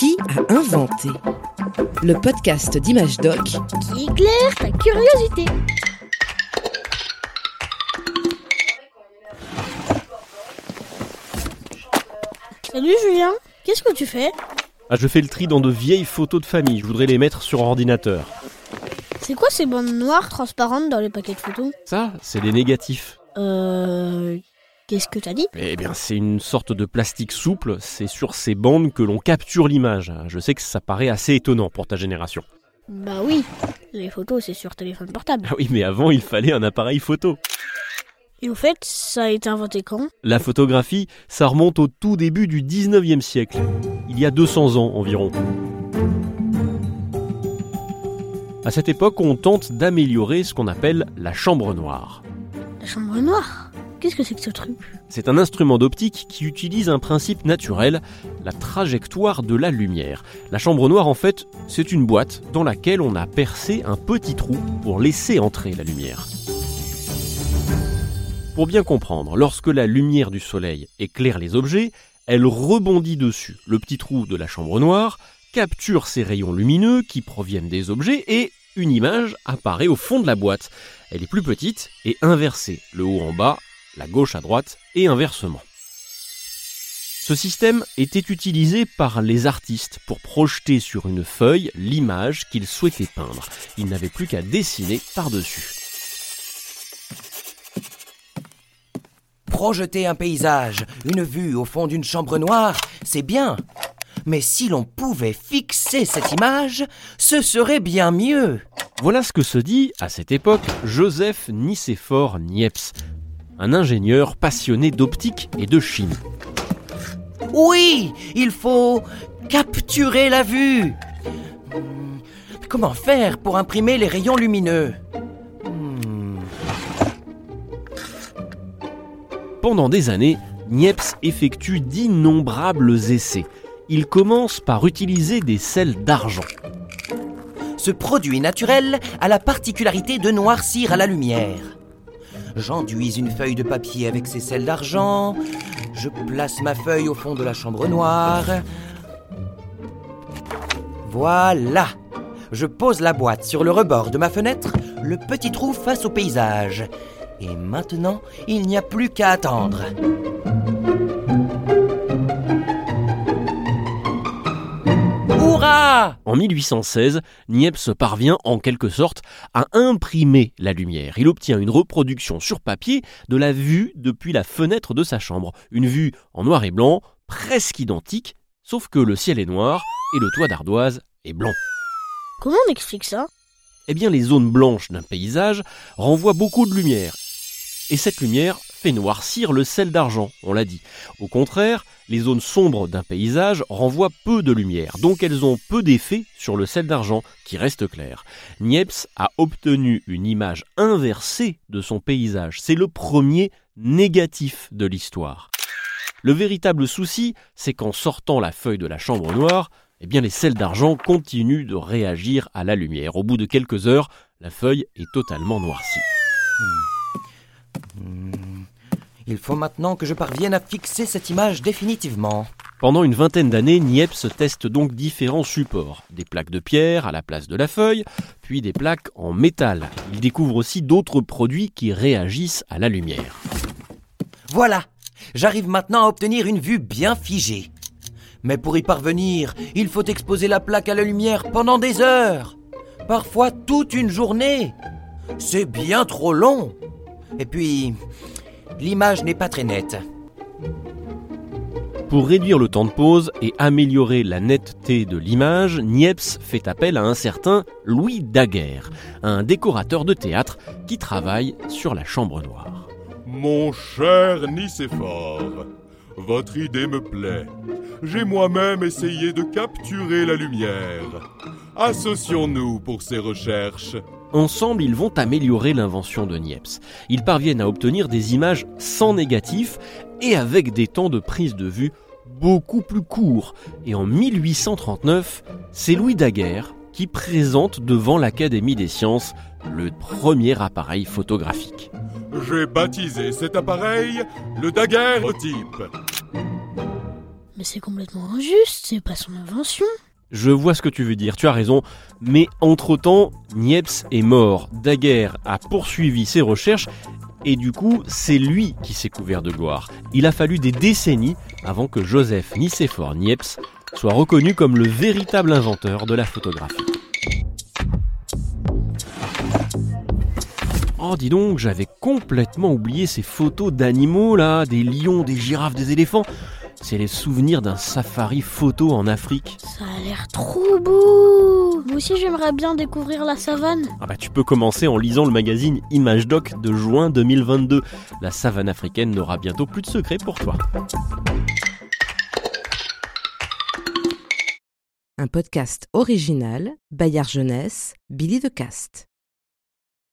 Qui a inventé Le podcast d'Image Doc qui éclaire ta curiosité. Salut Julien, qu'est-ce que tu fais? Ah, je fais le tri dans de vieilles photos de famille. Je voudrais les mettre sur ordinateur. C'est quoi ces bandes noires transparentes dans les paquets de photos? Ça, c'est des négatifs. Euh. Qu'est-ce que t'as dit? Eh bien, c'est une sorte de plastique souple. C'est sur ces bandes que l'on capture l'image. Je sais que ça paraît assez étonnant pour ta génération. Bah oui, les photos c'est sur téléphone portable. Ah oui, mais avant, il fallait un appareil photo. Et au fait, ça a été inventé quand? La photographie, ça remonte au tout début du 19e siècle. Il y a 200 ans environ. À cette époque, on tente d'améliorer ce qu'on appelle la chambre noire. La chambre noire? Qu'est-ce que c'est que ce truc? C'est un instrument d'optique qui utilise un principe naturel, la trajectoire de la lumière. La chambre noire, en fait, c'est une boîte dans laquelle on a percé un petit trou pour laisser entrer la lumière. Pour bien comprendre, lorsque la lumière du soleil éclaire les objets, elle rebondit dessus. Le petit trou de la chambre noire capture ces rayons lumineux qui proviennent des objets et une image apparaît au fond de la boîte. Elle est plus petite et inversée, le haut en bas, la gauche à droite et inversement. Ce système était utilisé par les artistes pour projeter sur une feuille l'image qu'ils souhaitaient peindre. Ils n'avaient plus qu'à dessiner par-dessus. Projeter un paysage, une vue au fond d'une chambre noire, c'est bien. Mais si l'on pouvait fixer cette image, ce serait bien mieux. Voilà ce que se dit, à cette époque, Joseph Nicéphore Niepce, un ingénieur passionné d'optique et de chimie. Oui, il faut capturer la vue. Comment faire pour imprimer les rayons lumineux? Hmm, Pendant des années, Niepce effectue d'innombrables essais. Il commence par utiliser des sels d'argent. Ce produit naturel a la particularité de noircir à la lumière. J'enduise une feuille de papier avec ces sels d'argent. Je place ma feuille au fond de la chambre noire. Voilà. Je pose la boîte sur le rebord de ma fenêtre, le petit trou face au paysage. Et maintenant, il n'y a plus qu'à attendre. Hurrah En 1816, Niepce parvient en quelque sorte à imprimer la lumière. Il obtient une reproduction sur papier de la vue depuis la fenêtre de sa chambre. Une vue en noir et blanc, presque identique, sauf que le ciel est noir et le toit d'ardoise est blanc. Comment on explique ça? Eh bien, les zones blanches d'un paysage renvoient beaucoup de lumière. Et cette lumière fait noircir le sel d'argent, on l'a dit. Au contraire, les zones sombres d'un paysage renvoient peu de lumière, donc elles ont peu d'effet sur le sel d'argent, qui reste clair. Niepce a obtenu une image inversée de son paysage. C'est le premier négatif de l'histoire. Le véritable souci, c'est qu'en sortant la feuille de la chambre noire, eh bien les sels d'argent continuent de réagir à la lumière. Au bout de quelques heures, la feuille est totalement noircie. Il faut maintenant que je parvienne à fixer cette image définitivement. Pendant une vingtaine d'années, Niepce teste donc différents supports, des plaques de pierre à la place de la feuille, puis des plaques en métal. Il découvre aussi d'autres produits qui réagissent à la lumière. Voilà, j'arrive maintenant à obtenir une vue bien figée. Mais pour y parvenir, il faut exposer la plaque à la lumière pendant des heures, parfois toute une journée. C'est bien trop long. Et puis, l'image n'est pas très nette. Pour réduire le temps de pause et améliorer la netteté de l'image, Niepce fait appel à un certain Louis Daguerre, un décorateur de théâtre qui travaille sur la chambre noire. Mon cher Nicéphore, votre idée me plaît. J'ai moi-même essayé de capturer la lumière. Associons-nous pour ces recherches. Ensemble, ils vont améliorer l'invention de Niepce. Ils parviennent à obtenir des images sans négatif et avec des temps de prise de vue beaucoup plus courts. Et en 1839, c'est Louis Daguerre qui présente devant l'Académie des sciences le premier appareil photographique. J'ai baptisé cet appareil le daguerreotype. Mais c'est complètement injuste, c'est pas son invention. Je vois ce que tu veux dire, tu as raison, mais entre-temps, Niepce est mort. Daguerre a poursuivi ses recherches et du coup, c'est lui qui s'est couvert de gloire. Il a fallu des décennies avant que Joseph Nicéphore Niepce soit reconnu comme le véritable inventeur de la photographie. Oh, dis donc, j'avais complètement oublié ces photos d'animaux là, des lions, des girafes, des éléphants. C'est les souvenirs d'un safari photo en Afrique. Ça a l'air trop beau. Moi aussi, j'aimerais bien découvrir la savane. Ah bah tu peux commencer en lisant le magazine Image Doc de juin 2022. La savane africaine n'aura bientôt plus de secrets pour toi. Un podcast original, Bayard Jeunesse, Billy de Cast.